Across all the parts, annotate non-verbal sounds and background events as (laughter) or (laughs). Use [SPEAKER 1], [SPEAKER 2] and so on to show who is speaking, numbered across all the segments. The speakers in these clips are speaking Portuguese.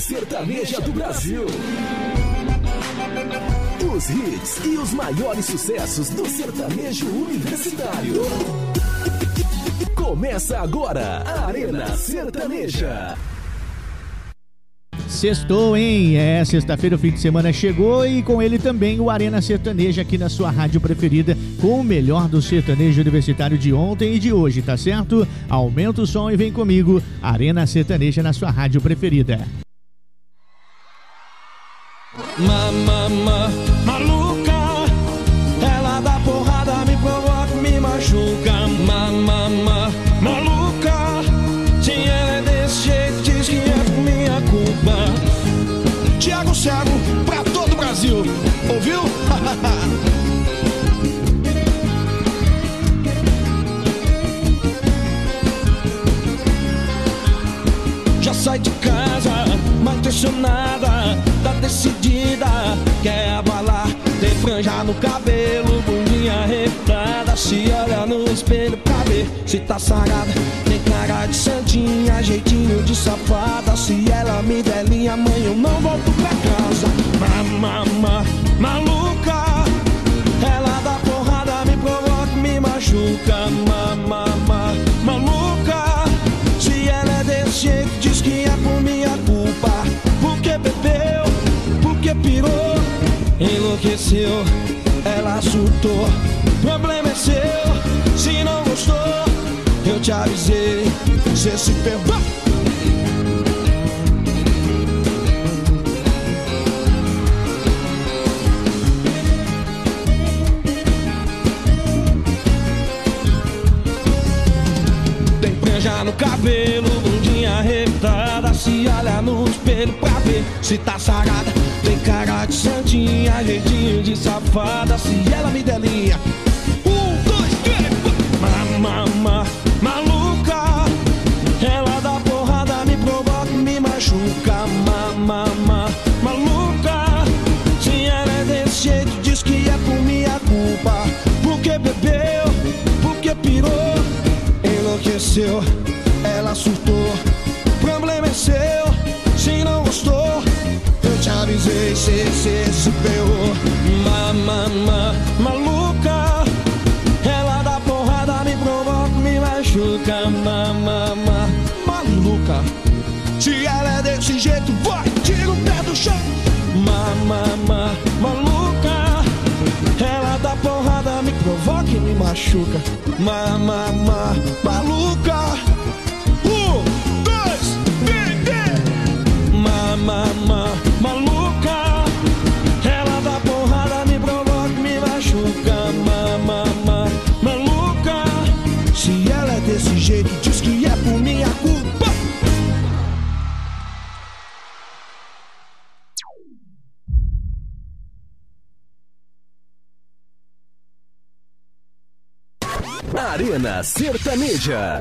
[SPEAKER 1] Sertaneja do Brasil. Os hits e os maiores sucessos do sertanejo universitário. Começa agora a Arena Sertaneja.
[SPEAKER 2] Sextou, hein? É, sexta-feira o fim de semana chegou e com ele também o Arena Sertaneja aqui na sua rádio preferida, com o melhor do sertanejo universitário de ontem e de hoje, tá certo? Aumenta o som e vem comigo, Arena Sertaneja na sua rádio preferida.
[SPEAKER 3] Mamama, maluca, ela dá porrada, me provoca, me machuca. Mamama, maluca, se ela é desse jeito, diz que é minha culpa. Tiago Cego, pra todo o Brasil, ouviu? (laughs) Já sai de casa, mal intencionada, franja no cabelo, bundinha arretada, se olha no espelho pra ver se tá sarada, tem cara de santinha, jeitinho de safada, se ela me der linha, mãe, eu não volto pra casa, mamama, maluca, ela dá porrada, me provoca, me machuca, mamama, enlouqueceu, ela surtou. Problema é seu, se não gostou, eu te avisei. Você se perdeu. Tem franja no cabelo, bundinha arretada Se olha no espelho pra ver se tá sarada. Tem cara de santinha, jeitinho de safada. Se ela me der linha Um, dois, três, quatro. Mamama, maluca. Ela dá porrada, me provoca, me machuca. Mamama, maluca. Se ela é desse jeito, diz que é por minha culpa. Porque bebeu, porque pirou enlouqueceu, ela surtou. Se não gostou, eu te avisei, cê, cê se ferrou. Mamama, maluca, ela dá porrada, me provoca, me machuca. Mamama, maluca, se ela é desse jeito, vai, tira o pé do chão. Mamama, maluca, ela dá porrada, me provoca me machuca. Mamama, maluca. Maluca. Ela dá porrada, me provoca me machuca. Mamama, maluca. Se ela é desse jeito, diz que é por minha culpa.
[SPEAKER 1] Arena Sertaneja.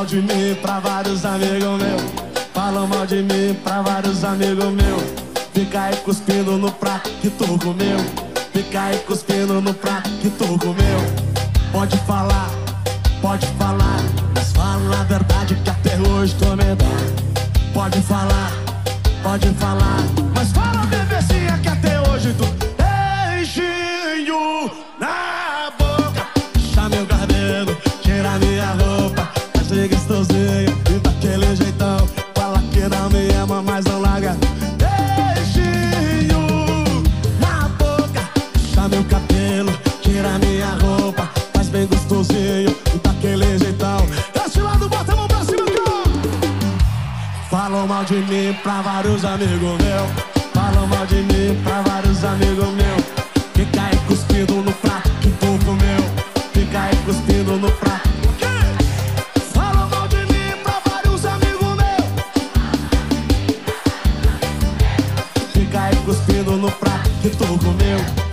[SPEAKER 3] Mal de mim pra vários amigos meus. Falam mal de mim pra vários amigos meus. Fica aí cuspindo no prato que tu comeu. Fica aí cuspindo no prato que tu comeu. Pode falar, pode falar. Mas fala a verdade que até hoje tô medado. Pode falar, pode falar. Mas fala, bebezinha, pra vários amigos meus. Falam mal de mim pra vários amigos meus. Fica aí cuspindo no prato que tu comeu. Fica aí cuspindo no prato. Falam mal de mim pra vários amigos meus. Fica aí cuspindo no prato que tu comeu.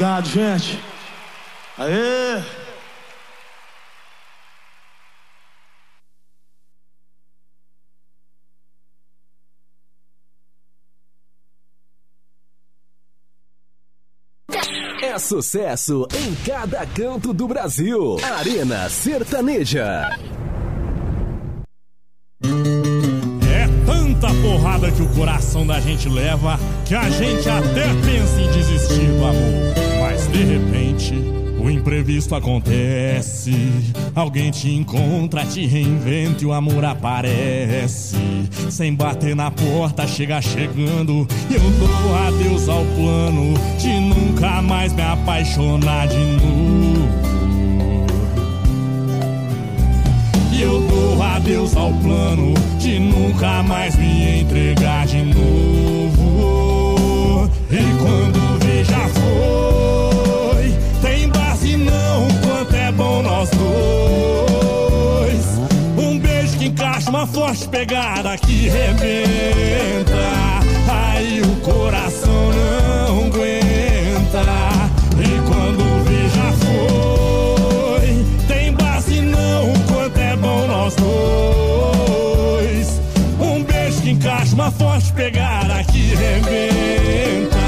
[SPEAKER 4] Obrigado, gente. Aê.
[SPEAKER 1] É sucesso em cada canto do Brasil. Arena Sertaneja.
[SPEAKER 5] Que o coração da gente leva que a gente até pensa em desistir do amor. Mas de repente, o imprevisto acontece. Alguém te encontra, te reinventa e o amor aparece. Sem bater na porta, chega chegando. E eu dou adeus ao plano de nunca mais me apaixonar de novo. Eu dou adeus ao plano de nunca mais me entregar de novo. E quando vê já foi, tem base não, quanto é bom nós dois. Um beijo que encaixa uma forte pegada que rebenta. Aí o coração não nós dois. Um beijo que encaixa uma forte pegada que rebenta.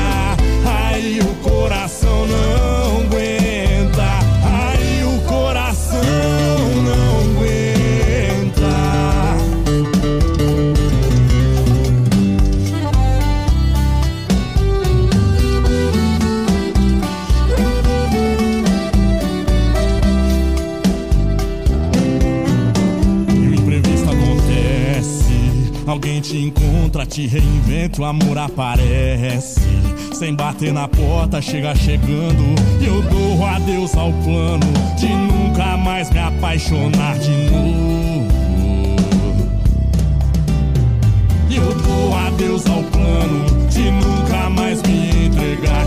[SPEAKER 5] Te encontra, te reinventa, o amor aparece. Sem bater na porta, chega chegando. E eu dou adeus ao plano de nunca mais me apaixonar de novo. Eu dou adeus ao plano de nunca mais me entregar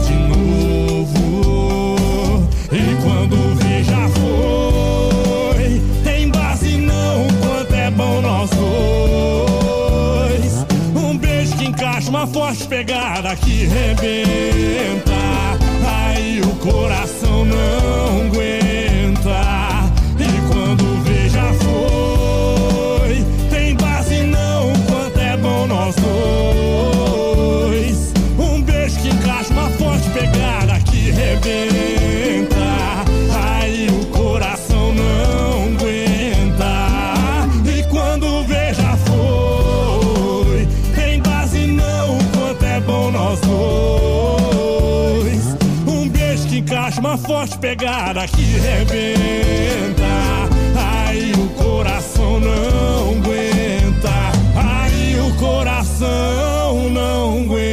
[SPEAKER 5] forte pegada que rebenta. Aí o coração não aguenta. Forte pegada que rebenta. Aí o coração não aguenta. Aí o coração não aguenta.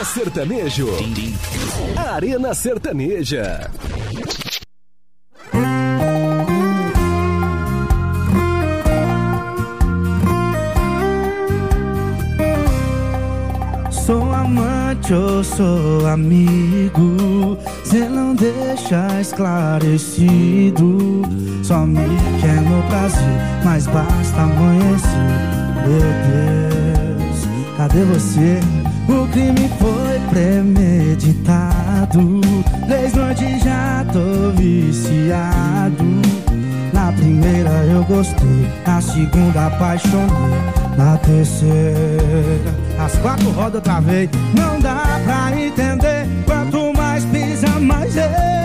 [SPEAKER 1] É sertanejo. Arena Sertaneja.
[SPEAKER 6] Ou sou amigo? Cê não deixa esclarecido. Só me quer no Brasil, mas basta amanhecer. Meu Deus, cadê você? O crime foi premeditado. Três noites já tô viciado. Na primeira eu gostei, na segunda apaixonei, na terceira as quatro rodas outra vez. Não dá pra entender, quanto mais pisa mais eu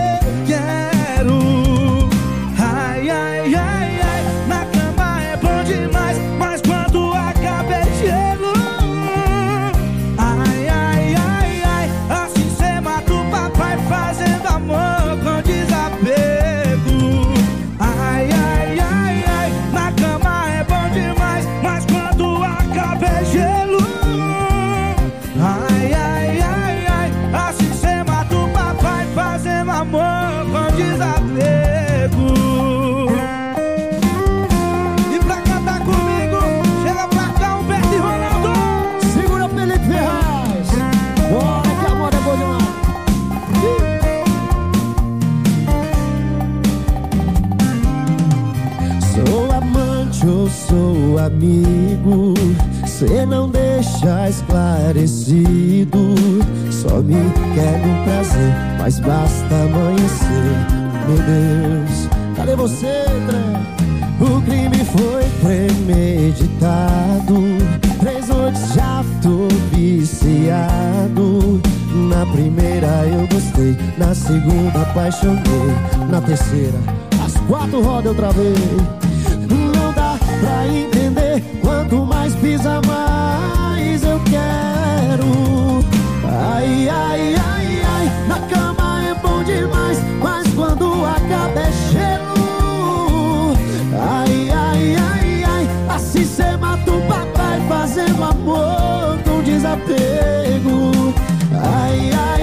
[SPEAKER 7] amigo? Cê não deixa esclarecido. Só me quer no prazer, mas basta amanhecer. Meu Deus, cadê você, André? O crime foi premeditado. Três noites já tô viciado. Na primeira eu gostei, na segunda apaixonei, na terceira as quatro rodas outra vez. Quanto mais eu quero. Ai, ai, ai, ai, na cama é bom demais, mas quando acaba é gelo. Ai, ai, ai, ai, assim cê mata o papai fazendo amor com desapego. Ai, ai,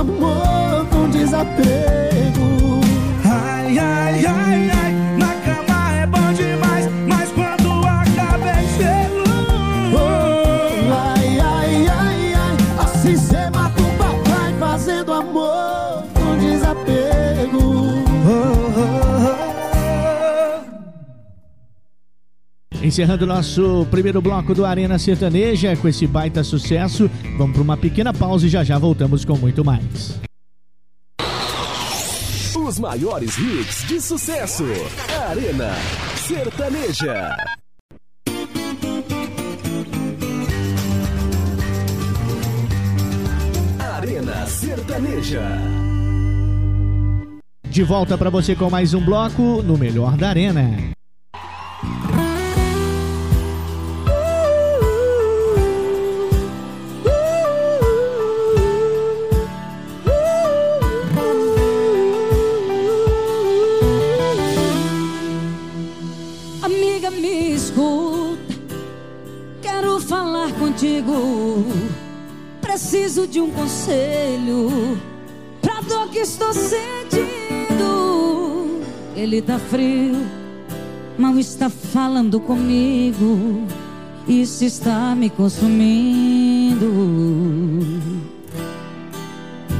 [SPEAKER 7] amor com desapego.
[SPEAKER 6] Ai, ai, ai,
[SPEAKER 2] Encerrando nosso primeiro bloco do Arena Sertaneja com esse baita sucesso, vamos para uma pequena pausa e já já voltamos com muito mais.
[SPEAKER 1] Os maiores hits de sucesso. Arena Sertaneja. Arena Sertaneja.
[SPEAKER 2] De volta para você com mais um bloco no Melhor da Arena.
[SPEAKER 8] Contigo. Preciso de um conselho pra dor que estou sentindo. Ele tá frio, mal está falando comigo. Isso está me consumindo.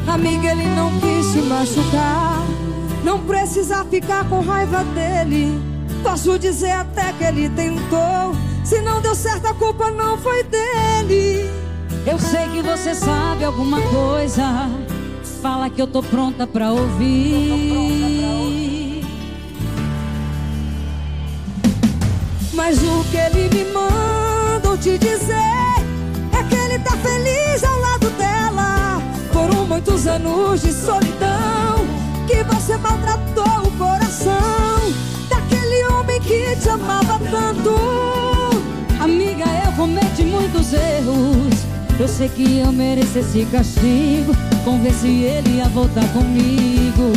[SPEAKER 9] Amiga, ele não quis te machucar. Não precisa ficar com raiva dele. Posso dizer até que ele tentou. Se não deu certo, a culpa não foi dele.
[SPEAKER 8] Eu sei que você sabe alguma coisa. Fala que eu tô pronta pra ouvir.
[SPEAKER 9] Mas o que ele me mandou te dizer é que ele tá feliz ao lado dela. Foram muitos anos de solidão que você maltratou o coração daquele homem que te amava tanto
[SPEAKER 8] cometi muitos erros. Eu sei que eu mereço esse castigo. Convenci ele a voltar comigo.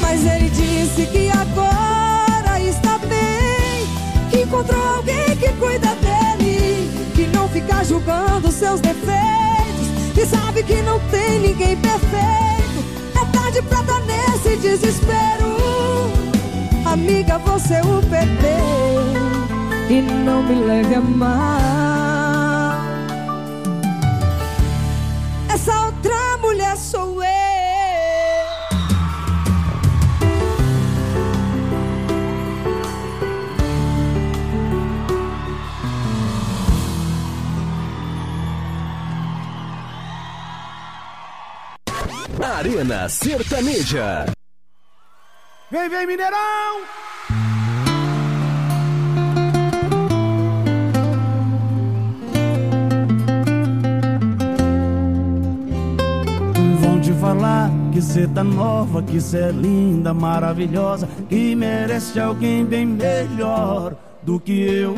[SPEAKER 9] Mas ele disse que agora está bem Que encontrou alguém que cuida dele Que não fica julgando seus defeitos Que sabe que não tem ninguém perfeito. É tarde pra estar nesse desespero. Amiga, você o perdeu. E não me leve a mal Essa outra mulher sou eu
[SPEAKER 1] Arena Sertaneja.
[SPEAKER 10] Vem, vem, Mineirão! Falar que cê tá nova, que cê é linda, maravilhosa, que merece alguém bem melhor do que eu.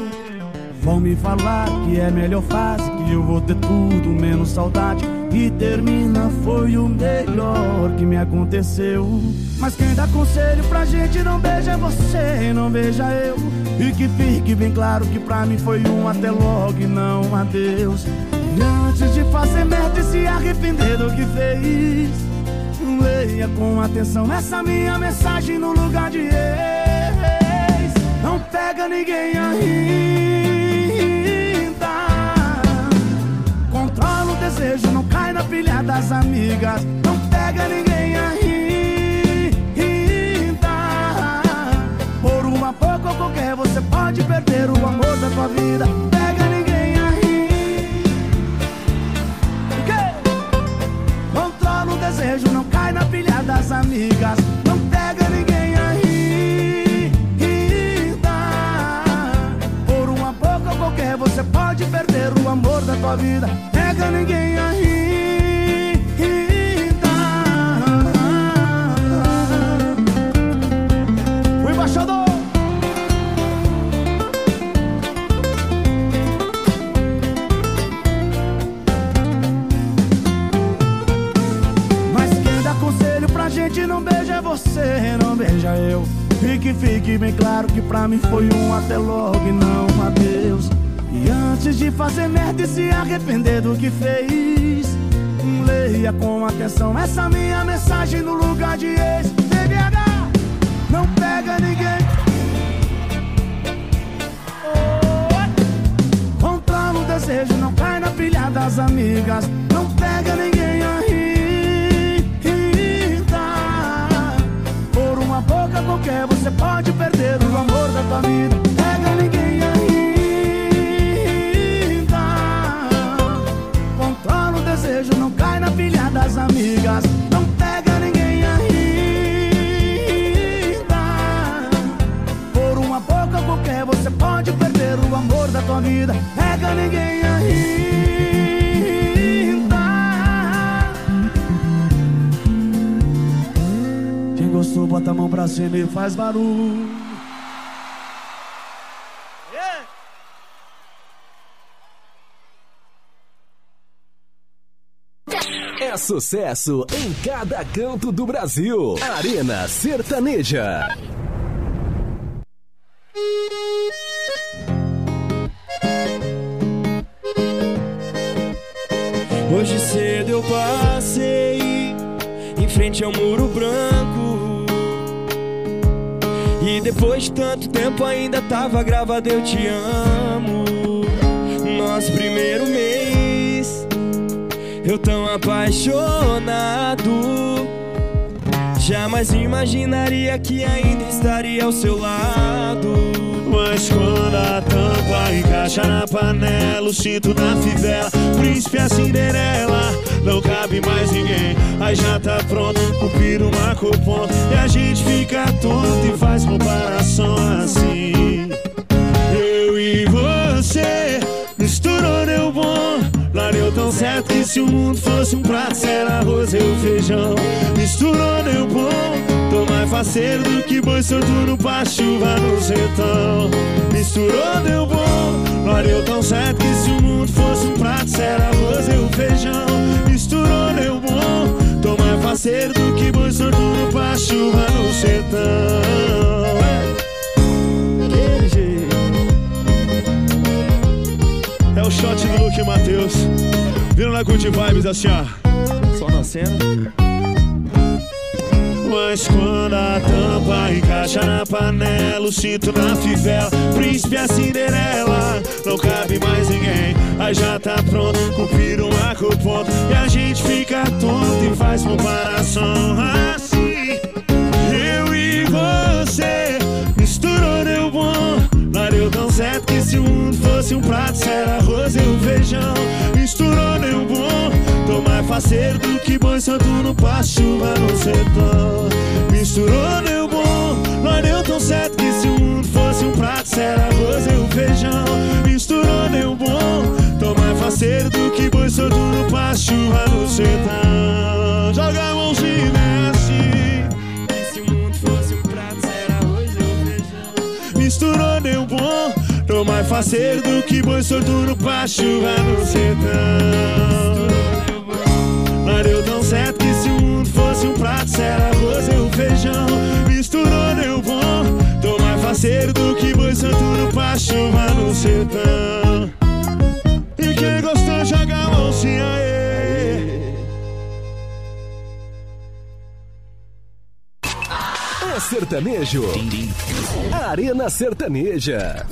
[SPEAKER 10] Vão me falar que é melhor fase, que eu vou ter tudo menos saudade. E termina foi o melhor que me aconteceu. Mas quem dá conselho pra gente não beija você, não beija eu. E que fique bem claro que pra mim foi um até logo e não adeus. E antes de fazer merda e se arrepender do que fez, leia com atenção essa minha mensagem no lugar de ex. Não pega ninguém ainda. Controla o desejo, não cai na pilha das amigas. Não pega ninguém ainda. Por uma pouco ou qualquer, você pode perder o amor da tua vida. Pega ninguém desejo, não cai na pilha das amigas. Não pega ninguém ainda. Por uma ou qualquer, você pode perder o amor da tua vida. Pega ninguém ainda. Beija eu. E que fique bem claro que pra mim foi um até logo e não um adeus. E antes de fazer merda e se arrepender do que fez, leia com atenção essa minha mensagem no lugar de ex. BBH, não pega ninguém. Controla o desejo, não cai na pilha das amigas. Não pega ninguém boca qualquer, você pode perder o amor da tua vida. Pega ninguém ainda. Controla o desejo, não cai na pilha das amigas. Não pega ninguém ainda. Por uma boca qualquer, você pode perder o amor da tua vida. Pega ninguém ainda. Bota a mão pra cima e faz barulho.
[SPEAKER 1] É sucesso em cada canto do Brasil. Arena Sertaneja.
[SPEAKER 11] Hoje cedo eu passei em frente ao muro branco. E depois de tanto tempo ainda tava gravado Eu Te Amo. Nosso primeiro mês, eu tão apaixonado. Jamais imaginaria que ainda estaria ao seu lado.
[SPEAKER 12] Mas quando a tampa encaixa na panela, o cinto na fivela, príncipe a Cinderela, não cabe mais ninguém. Aí já tá pronto, o piro marca o ponto, e a gente fica tonto e faz comparação assim. Eu e você, misturou deu bom. Lá deu tão certo que se o mundo fosse um prato, era arroz e o feijão. Misturou deu bom. Tô mais faceiro do que boi sortudo pra chuva no sertão. Misturou deu bom. Lá deu tão certo que se o mundo fosse um prato, era arroz e o feijão. Faceiro do que boi sortudo pra chuva no sertão. Jeito. É o shot do Luke Matheus. Vindo na Good Vibes assim, ó. Só na cena. Mas quando a tampa encaixa na panela, o cinto na fivela, príncipe a Cinderela, não cabe mais ninguém. Aí já tá pronto, cumprir um arco ponto, e a gente fica tonto e faz comparação assim. Eu e você, misturou deu bom, não deu tão certo que se o mundo fosse um prato, se era arroz e um feijão, misturou deu bom. Tô mais faceiro do que boi santo no pasto, chuva no sertão. Misturou, deu bom, nós deu tão certo que se o mundo fosse um prato, será arroz e um feijão. Misturou, deu bom, tô mais faceiro do que boi santo no pasto, chuva no sertão. Joga a mãozinha e desce. E se o mundo fosse um prato, será arroz e um feijão. Misturou, deu bom, tô mais faceiro do que boi no pasto, chuva no sertão. Mas certo que se o mundo fosse um prato, será arroz e um feijão. Misturou, deu bom. Tô mais faceiro do que boi santo no pasto, chuva no sertão. E quem gostou, joga a mãozinha aí.
[SPEAKER 1] É sertanejo. Arena Sertaneja.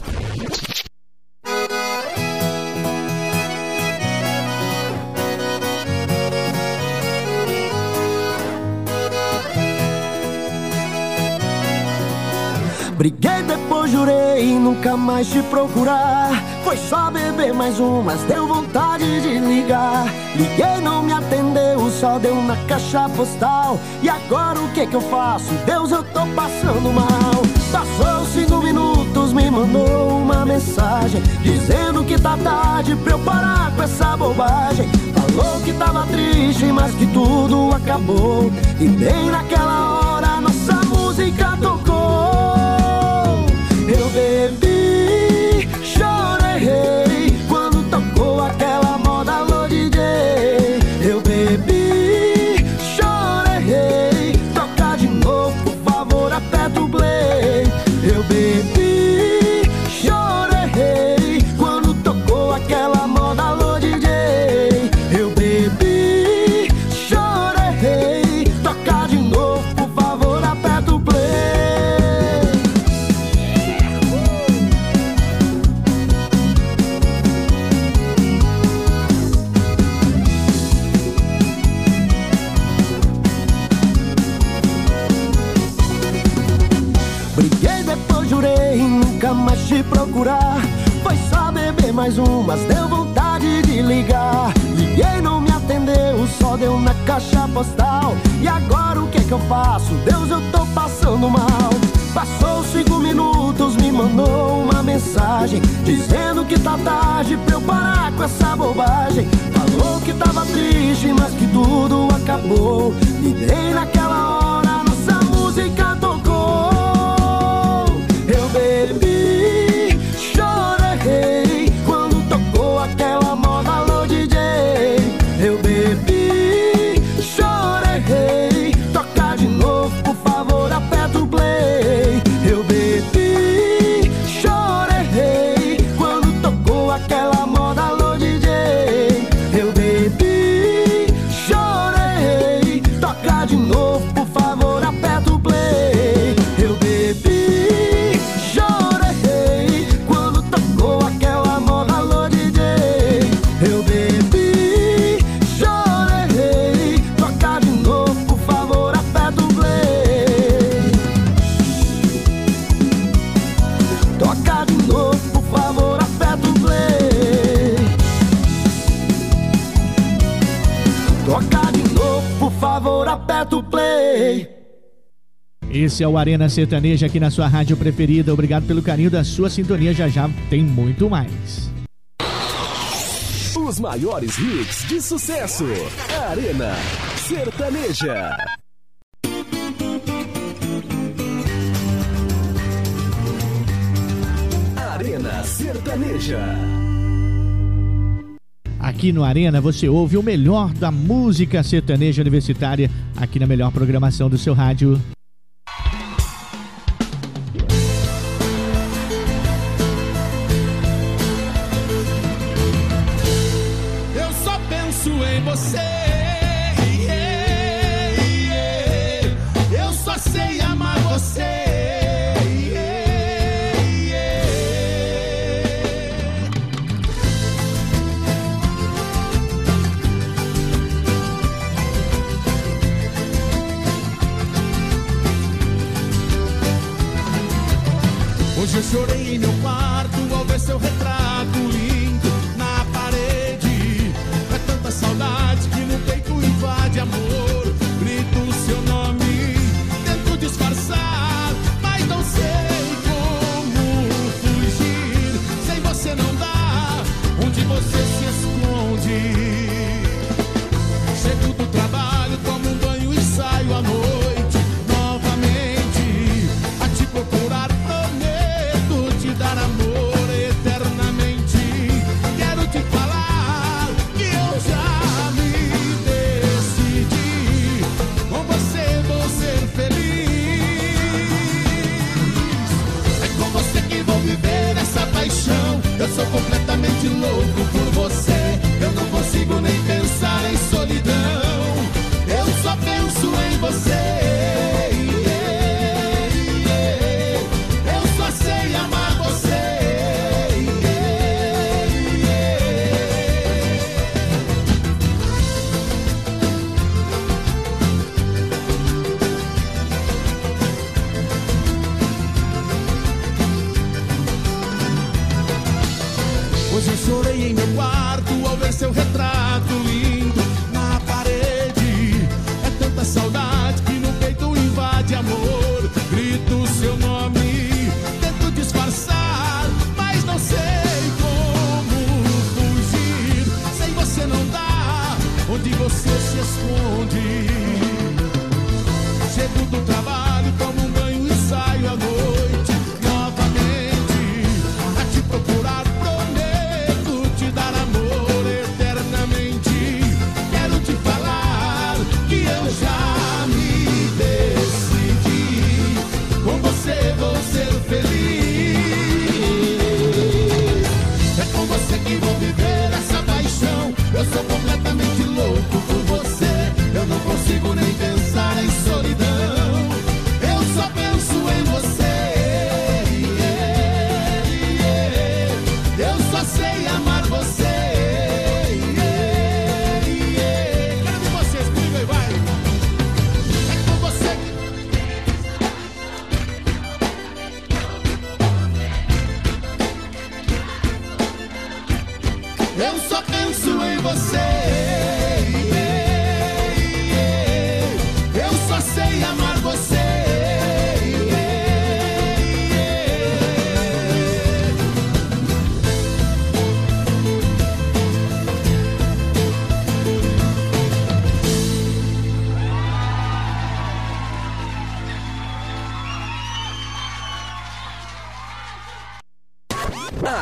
[SPEAKER 7] Briguei, depois jurei nunca mais te procurar. Foi só beber mais um, mas deu vontade de ligar. Liguei, não me atendeu, só deu na caixa postal. E agora o que que eu faço? Deus, eu tô passando mal. Passou cinco minutos, me mandou uma mensagem dizendo que tá tarde pra eu parar com essa bobagem. Falou que tava triste, mas que tudo acabou. E bem naquela hora nossa música tocou. Beber mais mas deu vontade de ligar. Liguei, não me atendeu, só deu na caixa postal. E agora o que que eu faço? Deus, eu tô passando mal. Passou cinco minutos, me mandou uma mensagem dizendo que tá tarde pra eu parar com essa bobagem. Falou que tava triste, mas que tudo acabou. Bem naquela hora nossa música tocou. Eu bebi,
[SPEAKER 2] Esse é o Arena Sertaneja aqui na sua rádio preferida. Obrigado pelo carinho da sua sintonia. Já já tem muito mais.
[SPEAKER 1] Os maiores hits de sucesso. Arena Sertaneja. Arena Sertaneja.
[SPEAKER 2] Aqui no Arena você ouve o melhor da música sertaneja universitária aqui na melhor programação do seu rádio.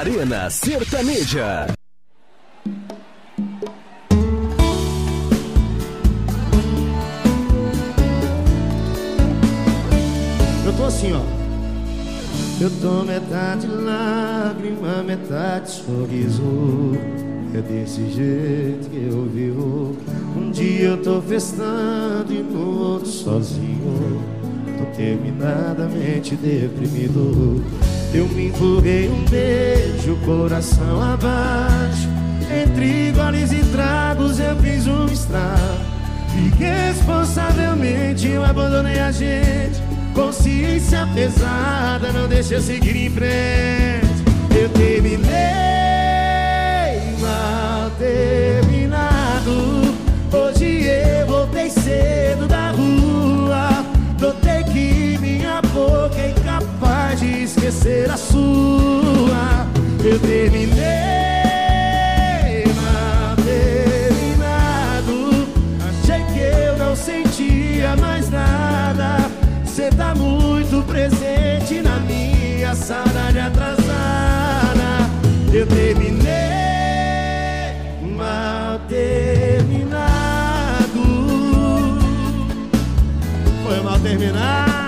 [SPEAKER 1] Arena Sertaneja.
[SPEAKER 13] Eu tô assim, ó. Eu tô metade lágrima, metade sorriso. É desse jeito que eu vivo. Um dia eu tô festando e no outro sozinho. Tô terminadamente deprimido. Eu me empurrei um beijo, coração abaixo. Entre goles e tragos eu fiz um estrago. Irresponsavelmente eu abandonei a gente. Consciência pesada não deixa eu seguir em frente. Eu terminei mal terminado. Hoje eu voltei cedo da rua. Notei que esquecer a sua. Eu terminei mal terminado. Achei que eu não sentia mais nada. Você tá muito presente na minha sala de atrasada. Eu terminei mal terminado. Foi mal terminado.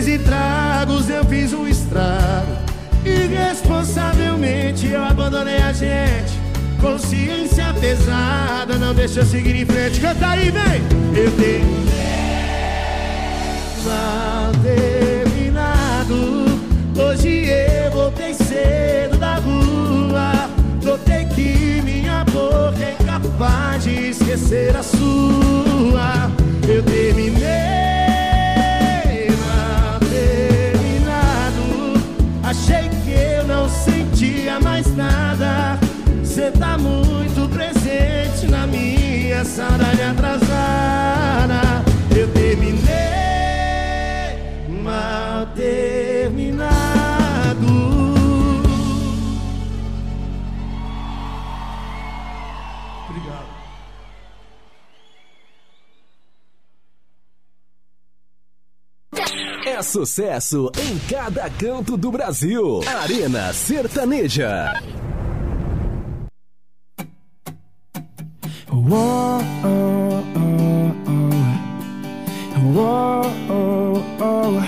[SPEAKER 13] Bebes e tragos, eu fiz um estrago.
[SPEAKER 4] Irresponsavelmente eu abandonei a gente. Consciência pesada, não deixa eu seguir em frente. Canta aí, vem! Eu tenho mal terminado. Hoje eu voltei cedo da rua. Notei que minha boca é incapaz de esquecer a sua. Eu terminei. Achei que eu não sentia mais nada. Cê tá muito presente na minha saudade atrasada. Eu terminei mal terminado.
[SPEAKER 1] Sucesso em cada canto do Brasil. Arena Sertaneja.
[SPEAKER 14] Oh, oh, oh. Whoa, oh, oh.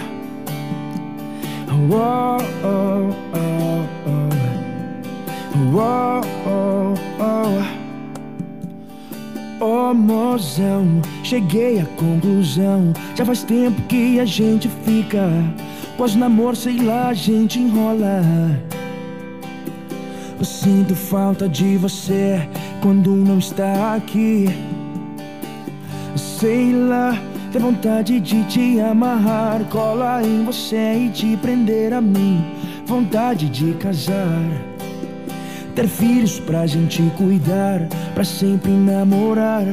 [SPEAKER 14] Whoa, oh, oh, oh. Whoa, oh, oh. Ô mozão, cheguei à conclusão. Já faz tempo que a gente fica. Quase namoro, sei lá, a gente enrola. Eu sinto falta de você quando não está aqui. Sei lá, tem vontade de te amarrar, colar em você e te prender a mim. Vontade de casar, ter filhos pra gente cuidar, pra sempre namorar.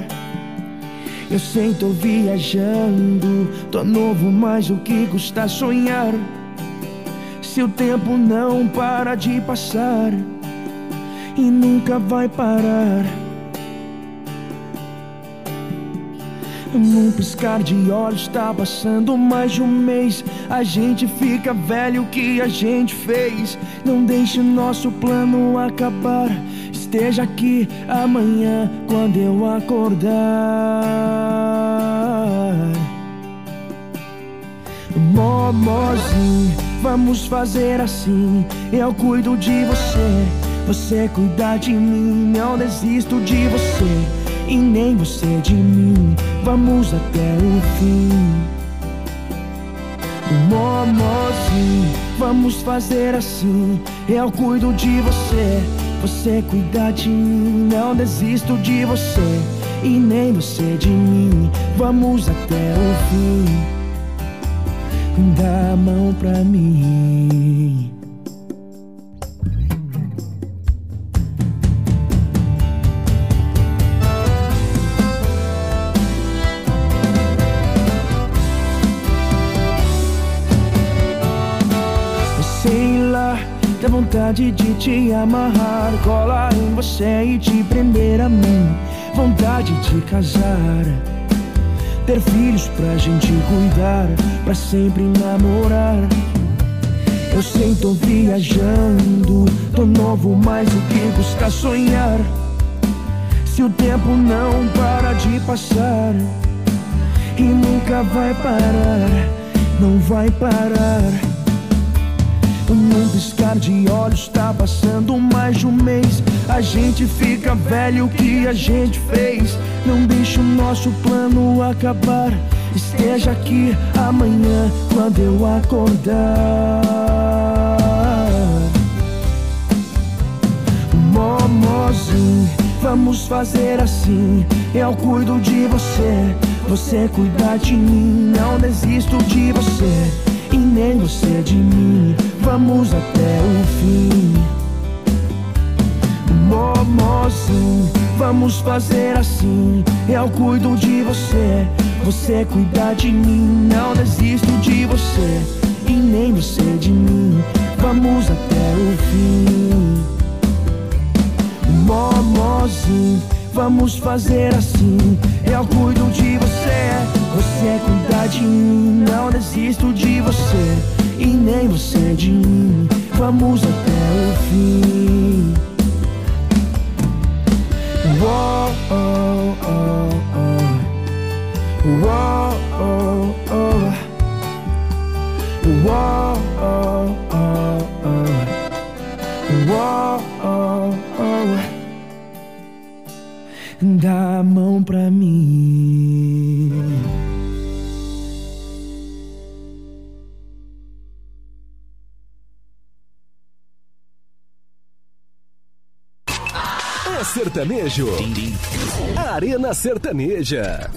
[SPEAKER 14] Eu sei, tô viajando, tô novo, mas o que custa sonhar? Se o tempo não para de passar e nunca vai parar. Num piscar de olhos tá passando mais de um mês. A gente fica velho o que a gente fez. Não deixe nosso plano acabar. Esteja aqui amanhã quando eu acordar. Momozinho, vamos fazer assim. Eu cuido de você. Você cuida de mim, não desisto de você e nem você de mim. Vamos até o fim. Momozinho, vamos fazer assim. Eu cuido de você, você cuida de mim, não desisto de você e nem você de mim. Vamos até o fim. Dá a mão pra mim. Vontade de te amarrar, colar em você e te prender a mim. Vontade de casar, ter filhos pra gente cuidar, pra sempre namorar. Eu sei, tô viajando, tô novo, mas o que custa sonhar? Se o tempo não para de passar e nunca vai parar, não vai parar. Num piscar de olhos tá passando mais de um mês. A gente fica velho o que a gente fez? Não deixa o nosso plano acabar. Esteja aqui amanhã quando eu acordar. Momozinho, vamos fazer assim. Eu cuido de você, você cuida de mim. Não desisto de você e nem você de mim. Vamos até o fim. Momozinho, vamos fazer assim. Eu cuido de você, você cuida de mim. Não desisto de você e nem você de mim. Vamos até o fim. Momozinho, vamos fazer assim. Eu cuido de você, você cuida de mim. Não desisto de você e nem você de mim. Vamos até o fim. Uou, oh, oh, oh. Uou, oh, oh. Uou, oh, oh, oh. Uou,
[SPEAKER 10] Dá a mão pra mim.
[SPEAKER 1] Sertanejo. Arena Sertaneja.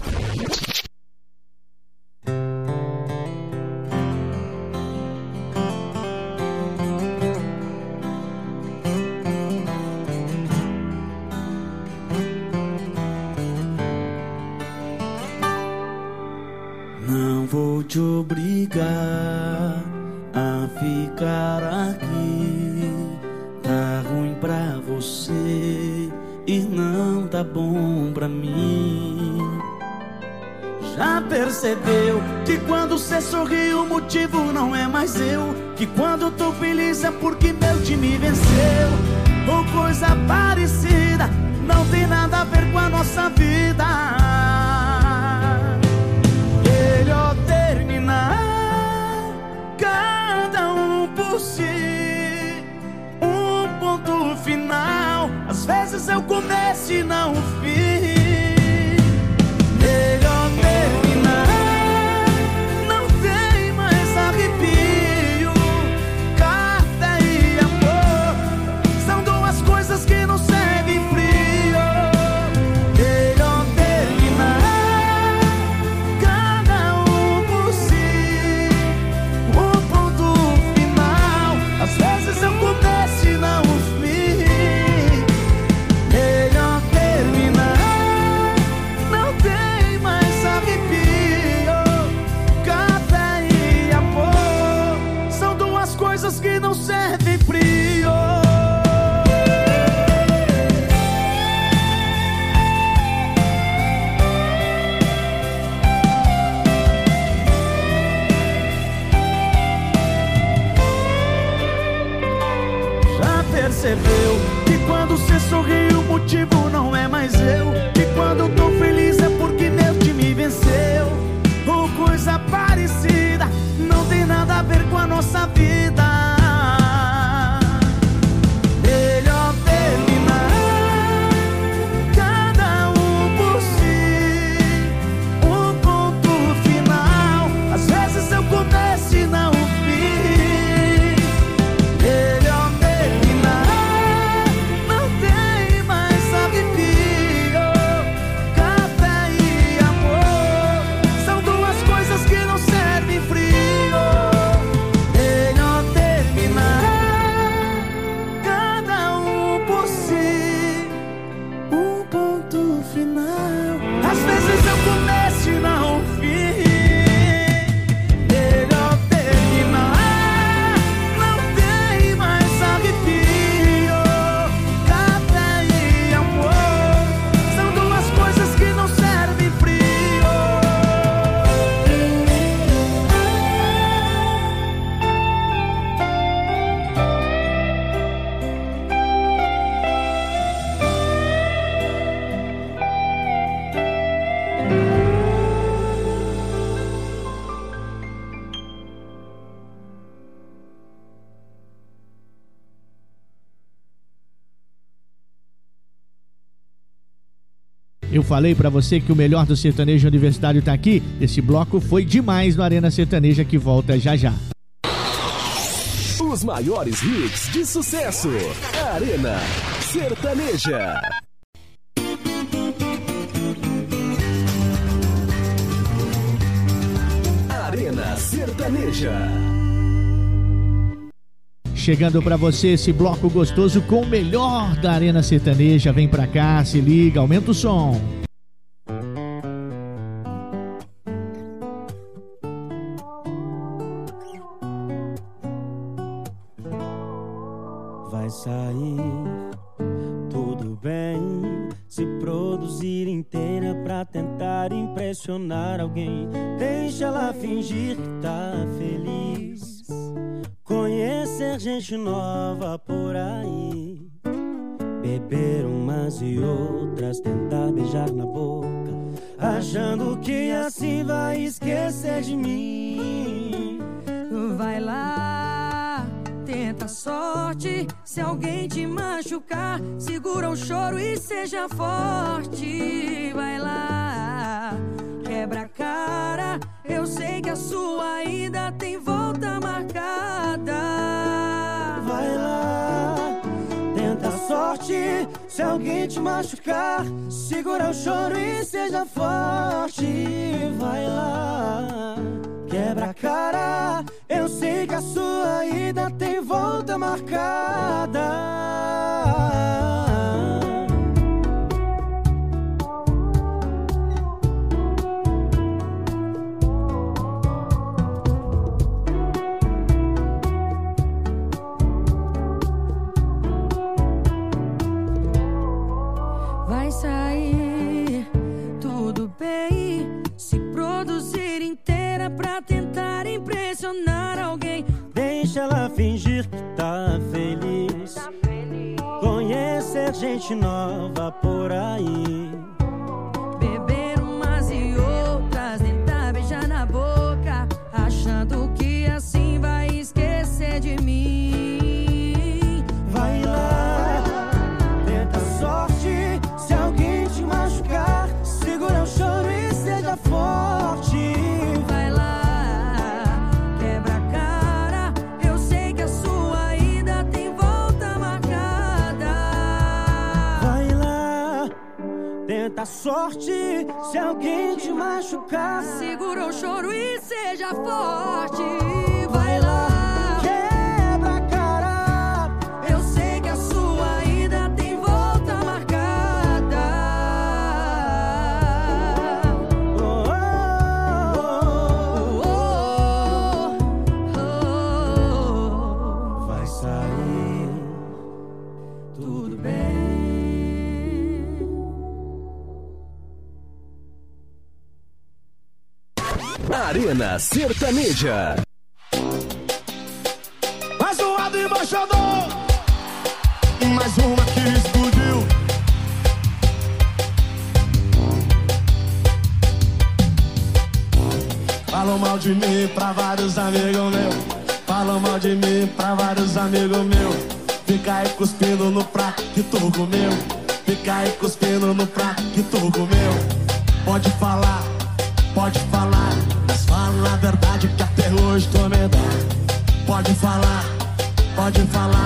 [SPEAKER 10] Percebeu que quando cê sorri o motivo não é mais eu? Que quando tô feliz é porque meu time venceu? Ou coisa parecida, não tem nada a ver com a nossa vida. Melhor terminar, cada um por si. Um ponto final. Às vezes eu começo e não o fim. Eu
[SPEAKER 2] falei pra você que o melhor do sertanejo universitário tá aqui. Esse bloco foi demais no Arena Sertaneja que volta já já.
[SPEAKER 1] Os maiores hits de sucesso. Arena Sertaneja. Arena Sertaneja.
[SPEAKER 2] Chegando pra você esse bloco gostoso com o melhor da Arena Sertaneja. Vem pra cá, se liga, aumenta o som.
[SPEAKER 10] Vai sair tudo bem se produzir inteira pra tentar impressionar alguém. Deixa ela fingir que tá feliz gente nova por aí. Beber umas e outras, tentar beijar na boca, achando que assim vai esquecer de mim.
[SPEAKER 9] Vai lá, tenta a sorte. Se alguém te machucar, segura o choro e seja forte. Vai lá, quebra a cara. Eu sei que a sua ainda tem volta marcada.
[SPEAKER 13] Se alguém te machucar, segura o choro e seja forte. Vai lá, quebra a cara. Eu sei que a sua ida tem volta marcada. gente nova por aí. Dá sorte se alguém te machucar. Segura o choro e seja forte.
[SPEAKER 1] Arena Sertaneja.
[SPEAKER 4] Mais um lado embaixador. Mais uma que explodiu. Falam mal de mim pra vários amigos meus. Falam mal de mim pra vários amigos meus. Fica aí cuspindo no prato que tu comeu. Fica aí cuspindo no prato que tu comeu. Pode falar, pode falar a verdade que até hoje tô medado. Pode falar, pode falar.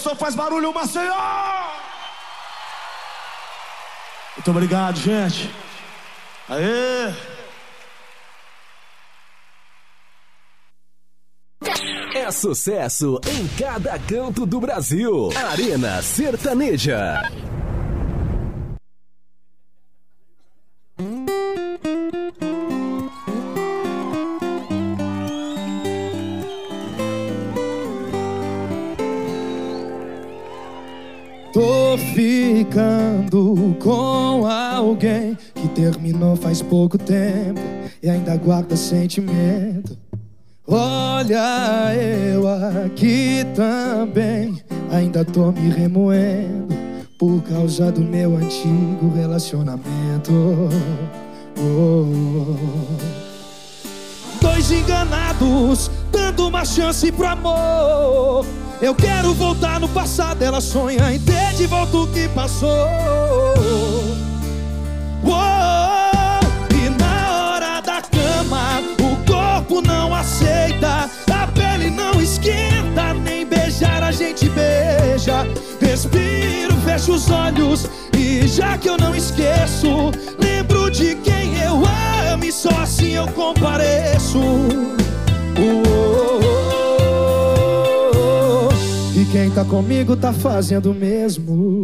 [SPEAKER 4] Gostou, faz barulho, Maceió! Muito obrigado, gente. Aê!
[SPEAKER 1] É sucesso em cada canto do Brasil. Arena Sertaneja.
[SPEAKER 6] Ficando com alguém que terminou faz pouco tempo e ainda guarda sentimento. Olha, eu aqui também ainda tô me remoendo por causa do meu antigo relacionamento. Oh. Dois enganados, dando uma chance pro amor. Eu quero voltar no passado, ela sonha em ter de volta o que passou. E na hora da cama, o corpo não aceita, a pele não esquenta, nem beijar a gente beija. Respiro, fecho os olhos e já que eu não esqueço, lembro de quem eu amo e só assim eu compareço. Quem tá comigo tá fazendo o mesmo.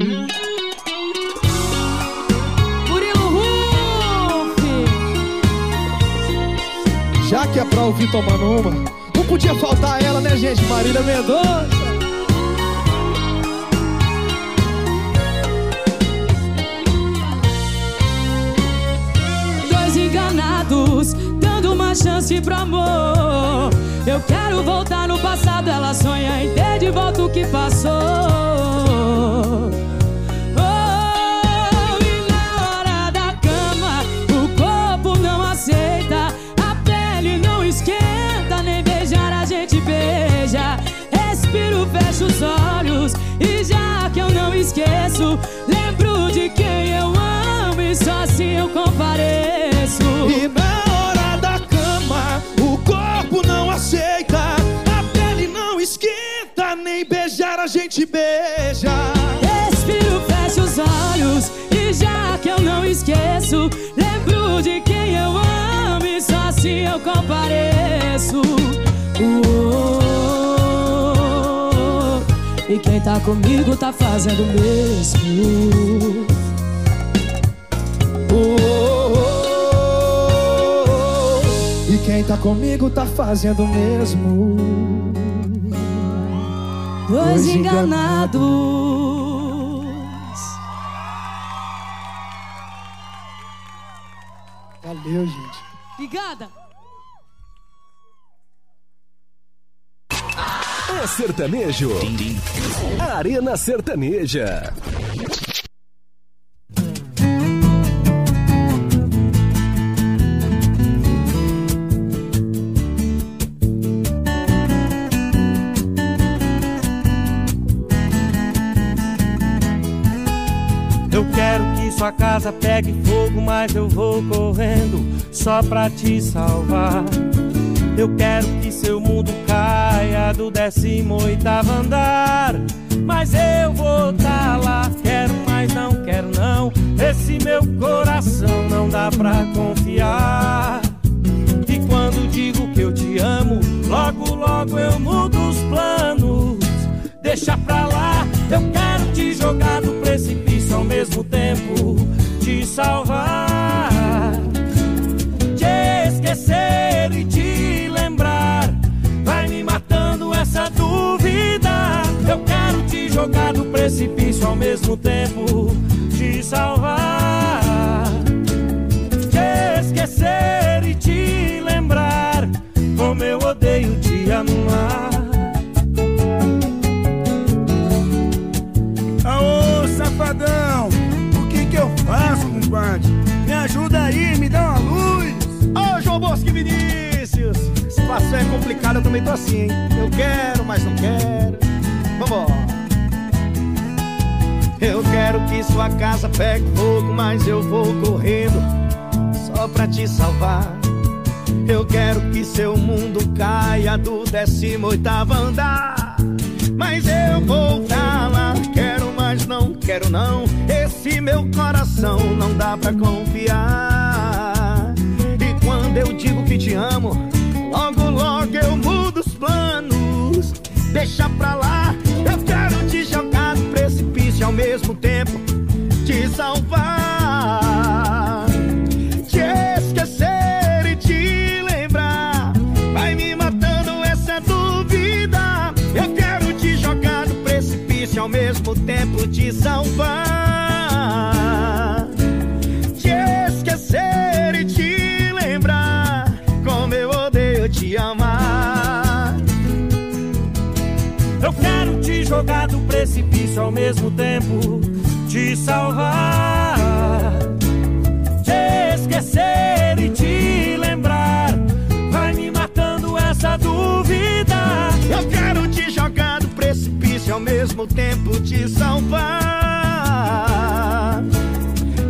[SPEAKER 8] Murilo.
[SPEAKER 6] Já que é pra ouvir tomando uma, não podia faltar ela, né, gente? Marília Mendonça.
[SPEAKER 8] Uma chance pro amor. Eu quero voltar no passado, ela sonha em ter de volta o que passou. Oh, e na hora da cama, o corpo não aceita, a pele não esquenta, nem beijar a gente beija. Respiro, fecho os olhos e já que eu não esqueço,
[SPEAKER 6] gente beija.
[SPEAKER 8] Respiro, fecho os olhos e já que eu não esqueço, lembro de quem eu amo e só assim eu compareço. Oh, e quem tá comigo tá fazendo o mesmo.
[SPEAKER 6] Oh, e quem tá comigo tá fazendo o mesmo.
[SPEAKER 8] Dois enganados.
[SPEAKER 6] Valeu, gente.
[SPEAKER 8] Obrigada.
[SPEAKER 1] É sertanejo. Arena Sertaneja.
[SPEAKER 15] Sua casa pegue fogo, mas eu vou correndo só pra te salvar. Eu quero que seu mundo caia do 18 andar. Mas eu vou tá lá, quero, mas não quero não. Esse meu coração não dá pra confiar. E quando digo que eu te amo, logo, logo eu mudo os planos. Deixa pra lá, eu quero te jogar no precipício ao mesmo tempo te salvar. Te esquecer e te lembrar, vai me matando essa dúvida. Eu quero te jogar no precipício ao mesmo tempo te salvar. Te esquecer e te lembrar, como eu odeio te amar.
[SPEAKER 10] Vinícius! Situação é complicada, eu também tô assim, hein? Eu quero, mas não quero. Vambora! Eu quero que sua casa pegue fogo, mas eu vou correndo só pra te salvar. Eu quero que seu mundo caia do 18 andar.
[SPEAKER 7] mas eu vou tá lá. Quero, mas não quero não. Esse meu coração não dá pra confiar. Quando eu digo que te amo, logo, logo eu mudo os planos. Deixa pra lá, eu quero te jogar no precipício ao mesmo tempo te salvar. Te esquecer e te lembrar. Vai me matando essa dúvida. Eu quero te jogar no precipício ao mesmo tempo te salvar.
[SPEAKER 14] Jogar do precipício ao mesmo tempo te salvar. Te esquecer e te lembrar. Vai me matando essa dúvida.
[SPEAKER 7] Eu quero te jogar do precipício ao mesmo tempo te salvar.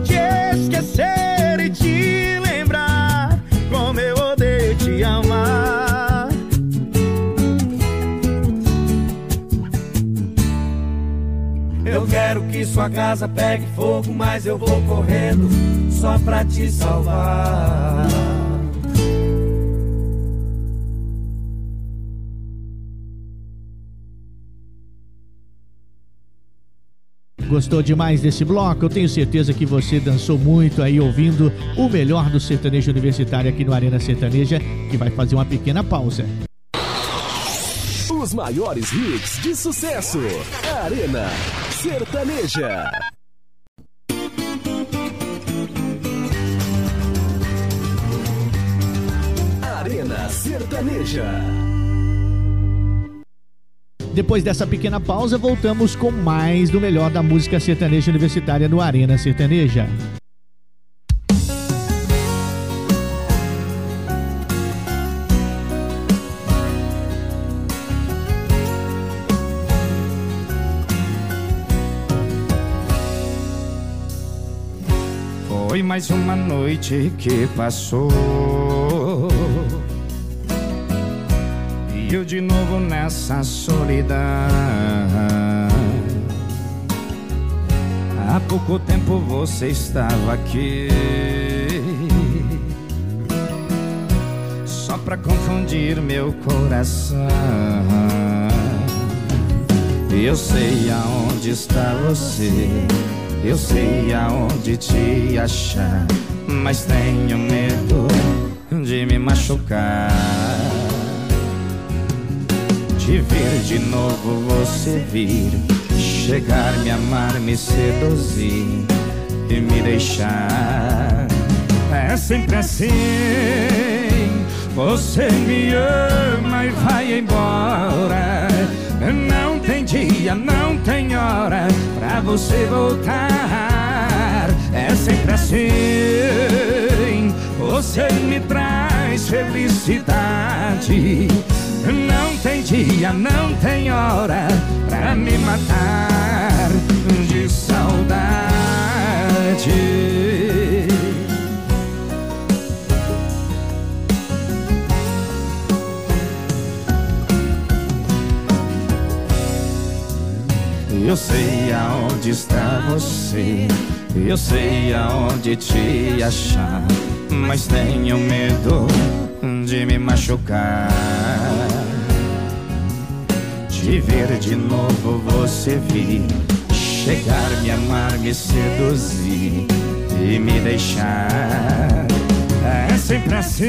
[SPEAKER 7] Te esquecer e te lembrar Eu
[SPEAKER 14] quero que sua casa pegue fogo, mas eu vou correndo só pra te salvar.
[SPEAKER 2] Gostou demais desse bloco? Eu tenho certeza que você dançou muito aí ouvindo o melhor do sertanejo universitário aqui no Arena Sertaneja, que vai fazer uma pequena pausa.
[SPEAKER 1] Os maiores hits de sucesso. Arena Sertaneja. Arena Sertaneja.
[SPEAKER 2] Depois dessa pequena pausa, voltamos com mais do melhor da música sertaneja universitária no Arena Sertaneja.
[SPEAKER 16] Mais uma noite que passou. E eu de novo nessa solidão. Há pouco tempo você estava aqui. Só pra confundir meu coração. Eu sei aonde está você. Eu sei aonde te achar. Mas tenho medo de me machucar. De ver de novo você vir. Chegar, me amar, me seduzir e me deixar. É sempre assim. Você me ama e vai embora. Não tem dia, não tem hora pra você voltar. É sempre assim. Você me traz felicidade. Não tem dia, não tem hora pra me matar de saudade. Eu sei aonde está você, eu sei aonde te achar, mas tenho medo de me machucar. De ver de novo você vir, chegar, me amar, me seduzir e me deixar. É sempre assim.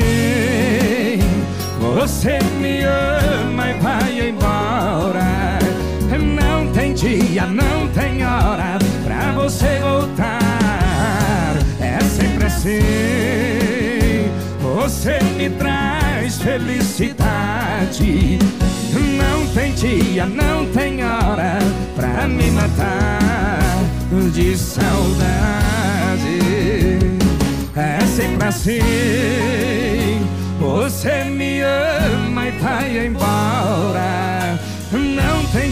[SPEAKER 16] Você me ama e vai embora. Dia, não tem hora pra você voltar. É sempre assim. Você me traz felicidade. Não tem dia, não tem hora pra me matar de saudade. É sempre assim. Você me ama e vai embora.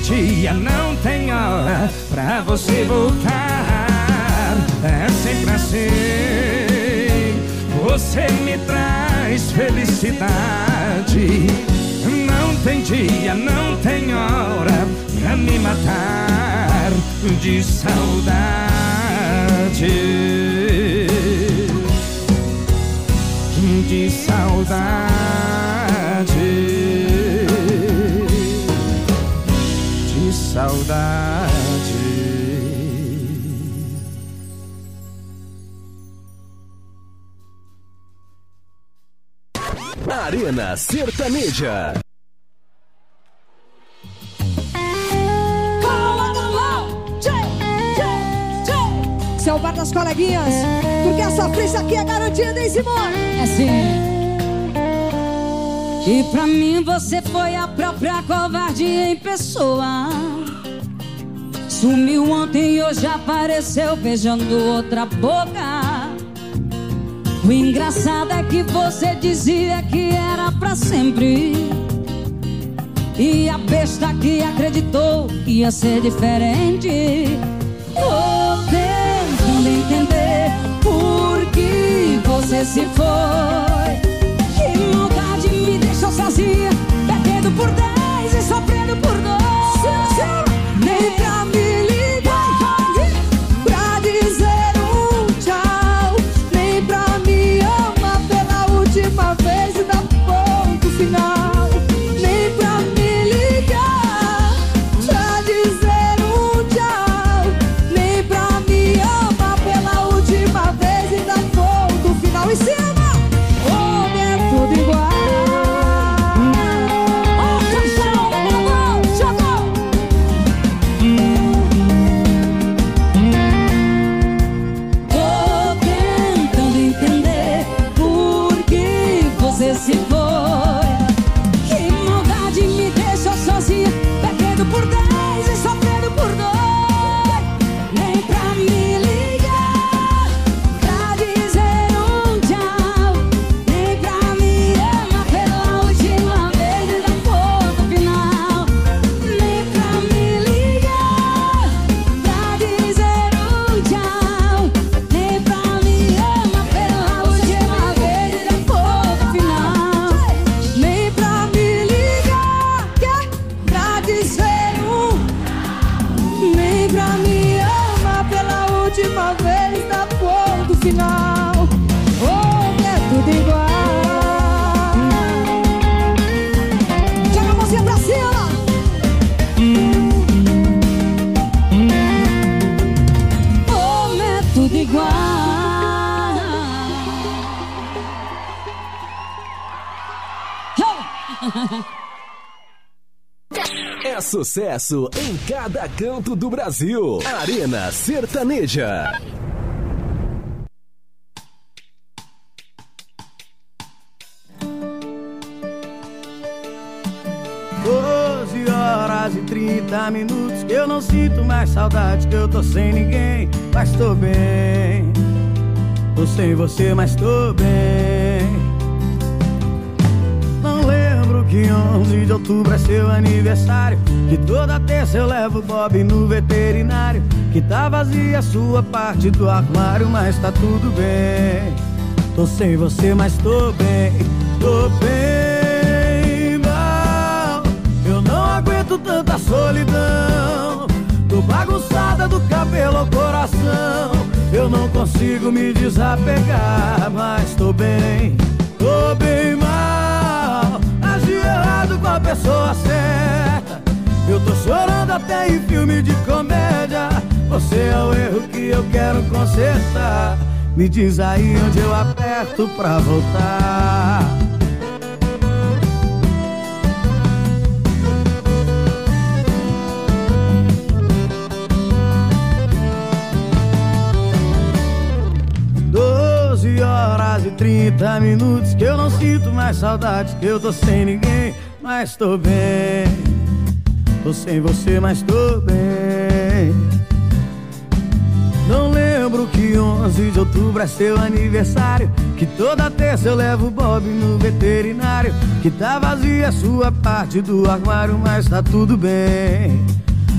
[SPEAKER 16] Dia, não tem hora pra você voltar. É sempre assim. Você me traz felicidade. Não tem dia, não tem hora matar de saudade. De saudade. Saudade.
[SPEAKER 1] Arena Sertaneja.
[SPEAKER 9] Esse é o bar das coleguinhas. Porque a sofrência aqui é garantida, hein, Simone?
[SPEAKER 8] É sim. E pra mim você foi a própria covardia em pessoa. Sumiu ontem e hoje apareceu beijando outra boca. O engraçado é que você dizia que era pra sempre. E a besta que acreditou que ia ser diferente. Tô tentando entender por que você se foi. Que maldade me deixou sozinha, perdendo por dez e sofrendo por
[SPEAKER 1] sucesso em cada canto do Brasil. Arena Sertaneja.
[SPEAKER 7] Doze horas e 30 minutos eu não sinto mais saudade, que eu tô sem ninguém, mas tô bem. Tô sem você, mas tô bem. Levo o Bob no veterinário, que tá vazia a sua parte do armário, mas tá tudo bem. Tô sem você, mas tô bem, tô bem. Não, eu não aguento tanta solidão. Tô bagunçada do cabelo ao coração. Eu não consigo me desapegar, mas tô bem, tô bem mal. Agi errado com a pessoa certa. Eu tô chorando até em filme de comédia. Você é o erro que eu quero consertar. Me diz aí onde eu aperto pra voltar. Doze horas e 30 minutos que eu não sinto mais saudade, que eu tô sem ninguém, mas tô bem. Tô sem você, mas tô bem. Não lembro que 11 de outubro é seu aniversário, que toda terça eu levo o Bob no veterinário, que tá vazia a sua parte do armário, mas tá tudo bem.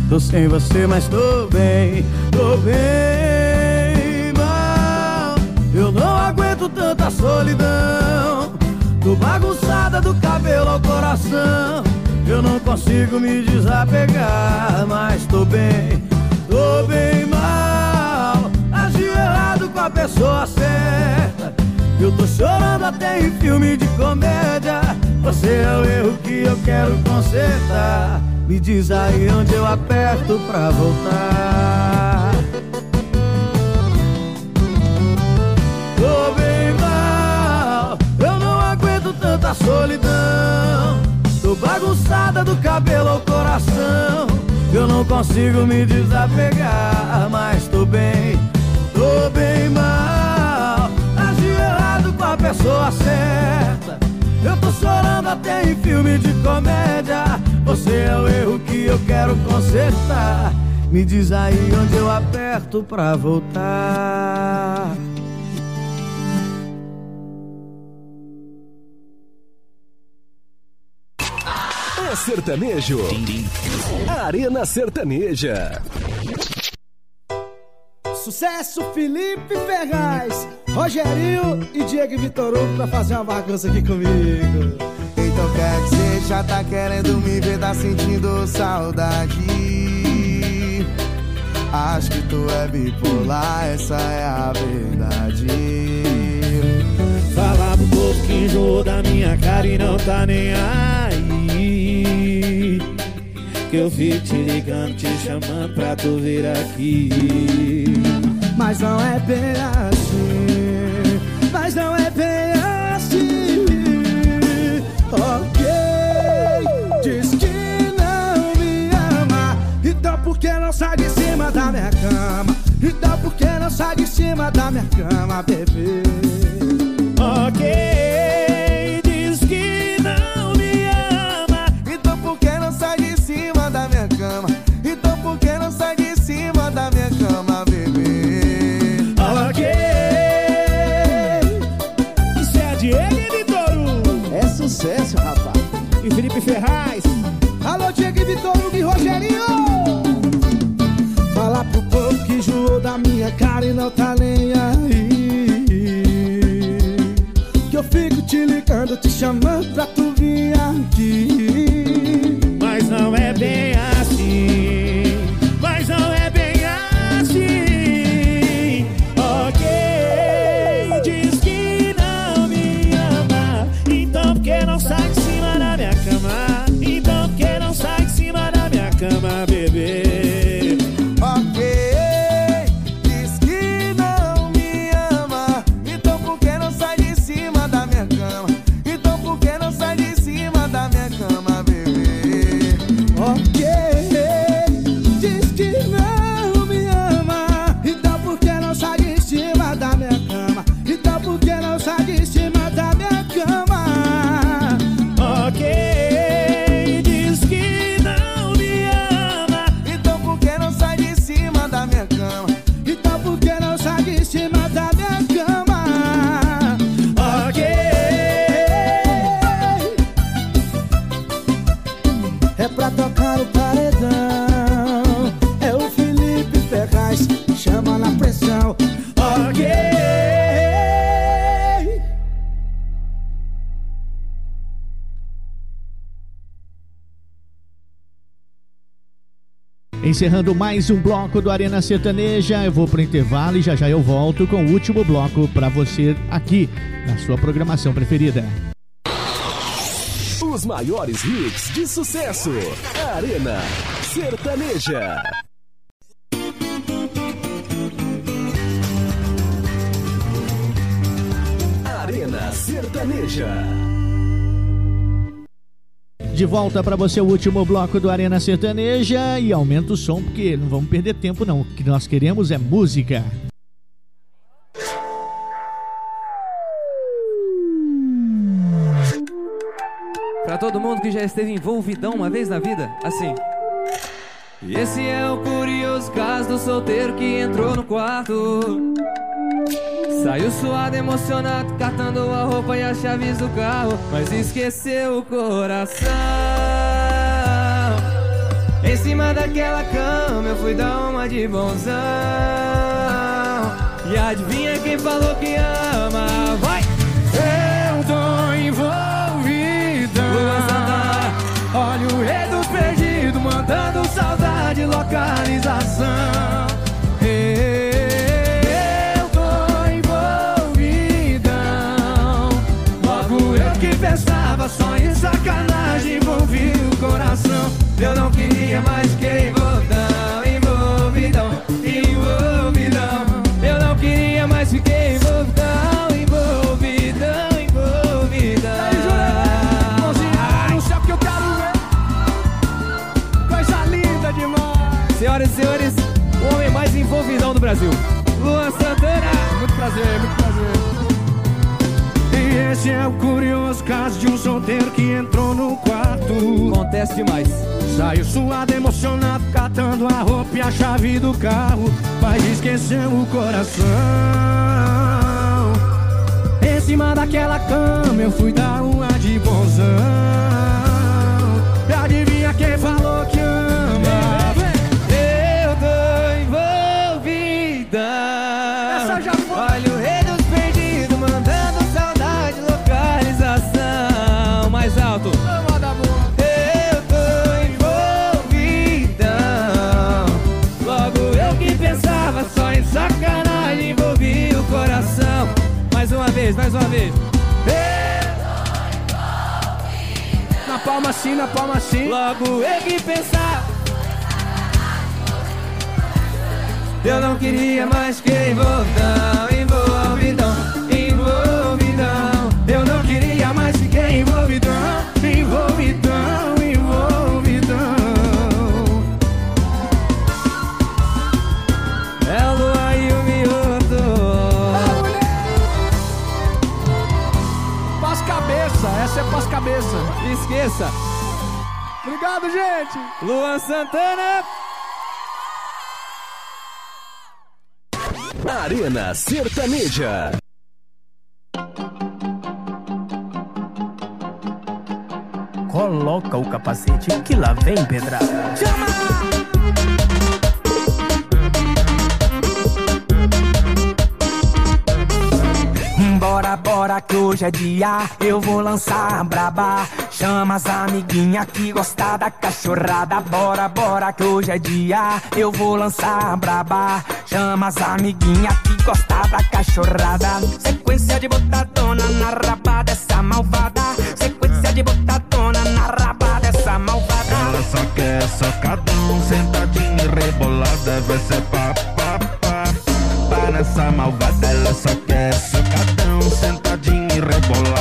[SPEAKER 7] Tô sem você, mas tô bem, tô bem. Não, eu não aguento tanta solidão. Tô bagunçada do cabelo ao coração. Eu não consigo me desapegar, mas tô bem, tô bem mal. Agiu errado com a pessoa certa. Eu tô chorando até em filme de comédia. Você é o erro que eu quero consertar. Me diz aí onde eu aperto pra voltar. Tô bem mal, eu não aguento tanta solidão. Bagunçada do cabelo ao coração. Eu não consigo me desapegar, mas tô bem, tô bem mal. Agi errado com a pessoa certa. Eu tô chorando até em filme de comédia. Você é o erro que eu quero consertar. Me diz aí onde eu aperto pra voltar.
[SPEAKER 1] Sertanejo. Arena Sertaneja.
[SPEAKER 6] Sucesso Felipe Ferraz, Rogerinho e Diego Vitor Hugo pra fazer uma bagunça aqui comigo.
[SPEAKER 17] Então quer dizer, já tá querendo me ver, tá sentindo saudade. Acho que tu é bipolar, essa é a verdade.
[SPEAKER 12] Fala pro povo que enjoou da minha cara e não tá nem aí. Que eu fico te ligando, te chamando pra tu vir aqui.
[SPEAKER 6] Mas não é bem assim, mas não é bem assim. Ok, diz que não me ama, então por que não sai de cima da minha cama? Então por que não sai de cima da minha cama, bebê?
[SPEAKER 12] Ok, Ferraz.
[SPEAKER 6] Alô, Diego e Vitor Hugo e Rogerinho! Fala pro povo que enjoou da minha cara e não tá nem aí. Que eu fico te ligando, te chamando pra tu vir aqui.
[SPEAKER 12] Mas não é bem
[SPEAKER 2] Encerrando mais um bloco do Arena Sertaneja, eu vou pro intervalo e já já eu volto com o último bloco pra você aqui na sua programação preferida.
[SPEAKER 1] Os maiores hits de sucesso. Arena Sertaneja. Arena Sertaneja.
[SPEAKER 2] De volta pra você o último bloco do Arena Sertaneja e aumenta o som porque não vamos perder tempo não. O que nós queremos é música.
[SPEAKER 3] Pra todo mundo que já esteve envolvidão uma vez na vida, assim. Esse é o curioso caso do solteiro que entrou no quarto. Saiu suado, emocionado, catando a roupa e as chaves do carro, mas esqueceu o coração. Em cima daquela cama eu fui dar uma de bonzão. E adivinha quem falou que ama? Vai! Eu tô envolvida.
[SPEAKER 6] Olha o
[SPEAKER 3] erro perdido, mandando saudade, localização. Eu não queria mais que envolvidão, envolvidão, envolvidão. Eu não queria mais fiquei envolvidão, envolvidão, envolvidão.
[SPEAKER 6] Mãozinha no céu que eu quero ver. Coisa linda demais.
[SPEAKER 1] Senhoras e senhores, o homem mais envolvidão do Brasil. Luan Santana.
[SPEAKER 6] Muito prazer, muito prazer.
[SPEAKER 3] Esse é o curioso caso de um solteiro que entrou no quarto.
[SPEAKER 1] Acontece demais.
[SPEAKER 3] Saiu suado, emocionado, catando a roupa e a chave do carro. Mas esqueceu o coração. Em cima daquela cama eu fui dar uma de bonzão. E adivinha quem falou que ama? Eu tô envolvida.
[SPEAKER 1] Vez, mais uma vez.
[SPEAKER 6] Na palma assim, na palma assim.
[SPEAKER 3] Logo eu que pensava. Eu não queria mais que envolvidão, envolvidão, envolvidão. Eu não queria mais que envolvidão,
[SPEAKER 1] Esqueça.
[SPEAKER 6] Obrigado, gente.
[SPEAKER 1] Luan Santana.
[SPEAKER 10] Arena Sertaneja.
[SPEAKER 18] Coloca o capacete que lá vem pedrada.
[SPEAKER 19] Bora, bora que hoje é dia, eu vou lançar braba. Chama as amiguinha que gosta da cachorrada. Bora, bora que hoje é dia, eu vou lançar braba. Chama as amiguinha que gosta da cachorrada. Sequência de botadona na raba dessa malvada. Sequência de botadona na raba dessa malvada.
[SPEAKER 16] Ela só quer socadão, sentadinha e rebolada, vai ser pá, pá, pá. Pá nessa malvada, ela só quer socadão, sentadinha e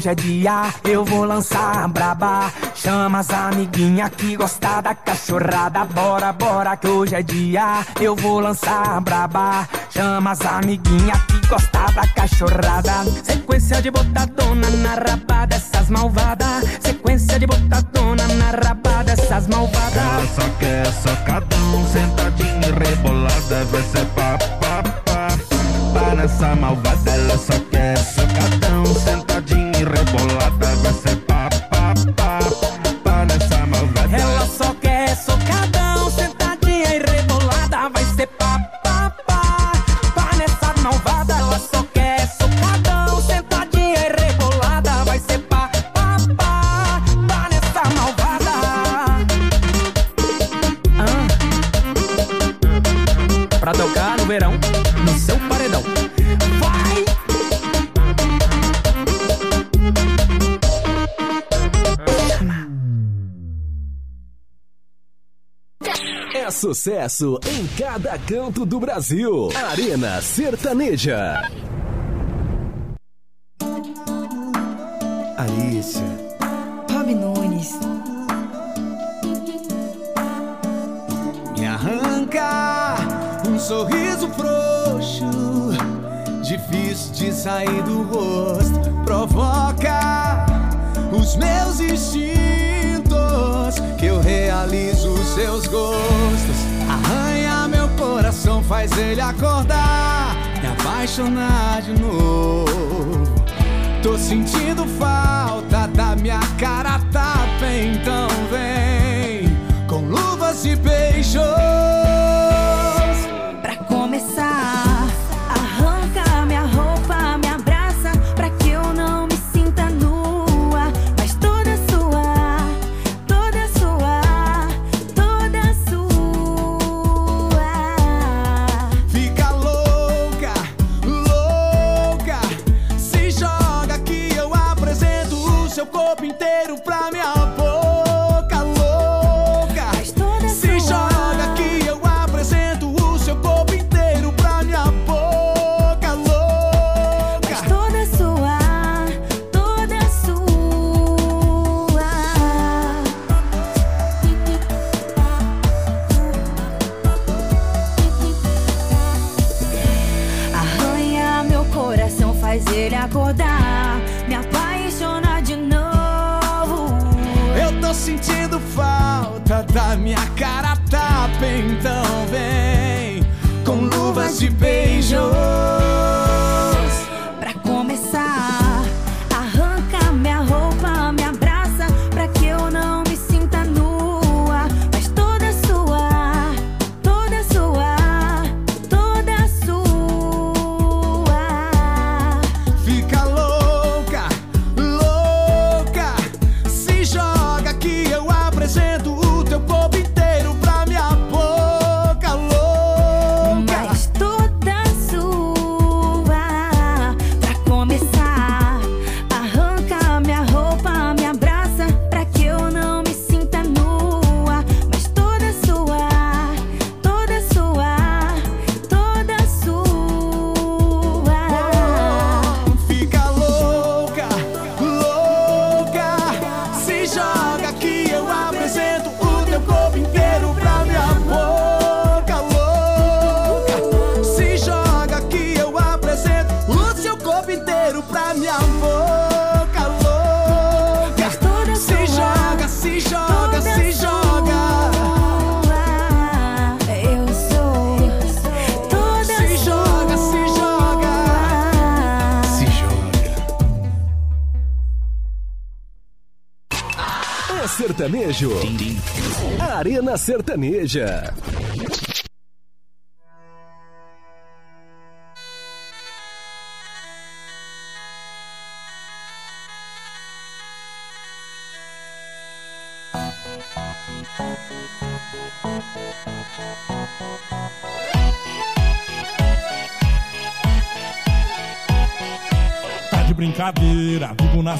[SPEAKER 19] hoje é dia, eu vou lançar braba. Chama as amiguinha que gosta da cachorrada. Bora, bora que hoje é dia, eu vou lançar braba. Chama as amiguinha que gosta da cachorrada. Sequência de botadona na raba dessas malvadas. Sequência de botadona na raba dessas malvadas.
[SPEAKER 16] Ela só quer socadão, sentadinha rebolada, vai ser pá, pá, pá. Pá nessa malvada, ela só
[SPEAKER 10] sucesso em cada canto do Brasil. Arena Sertaneja.
[SPEAKER 20] faz ele acordar, e
[SPEAKER 21] apaixonar de novo. Tô sentindo falta da minha cara.
[SPEAKER 10] Tá faz ele acordar, me apaixonar de novo.
[SPEAKER 21] Eu tô sentindo falta da minha cara tá tapa, então vem com luvas de
[SPEAKER 22] beijo. Sertanejo. Arena Sertaneja.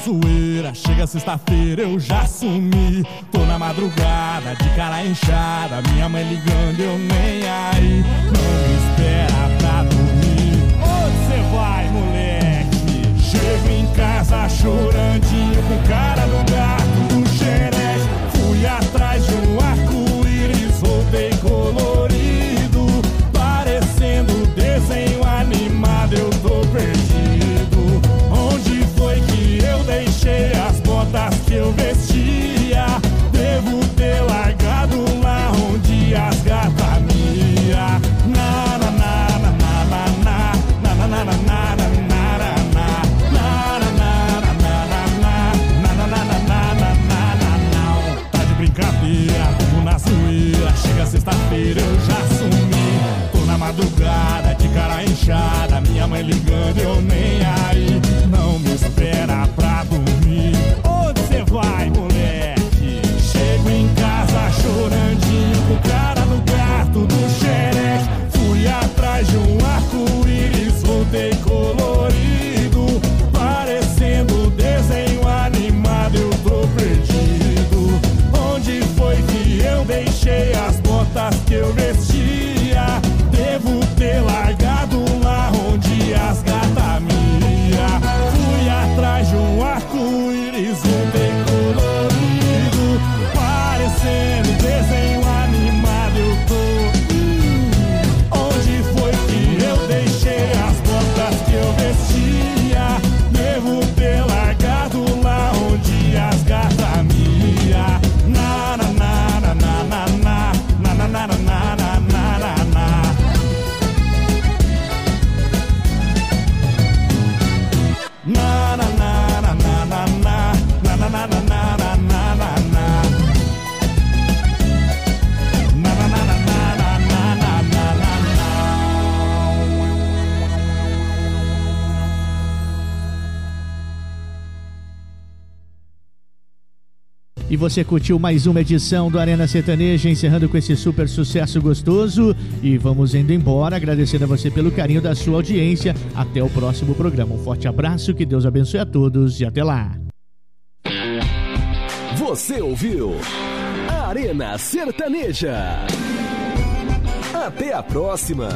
[SPEAKER 5] zoeira, chega sexta-feira, eu já sumi. Tô na madrugada, de cara inchada, minha mãe ligando, eu nem aí. Não me espera pra dormir. Onde cê vai, moleque? Chego em casa chorandinho com cara no
[SPEAKER 2] você curtiu mais uma edição do Arena Sertaneja, encerrando com esse super sucesso gostoso. E vamos indo embora, agradecendo a você pelo carinho da sua audiência. Até o próximo programa. Um forte abraço, que Deus abençoe a todos e até lá.
[SPEAKER 1] Você ouviu Arena Sertaneja. Até a próxima.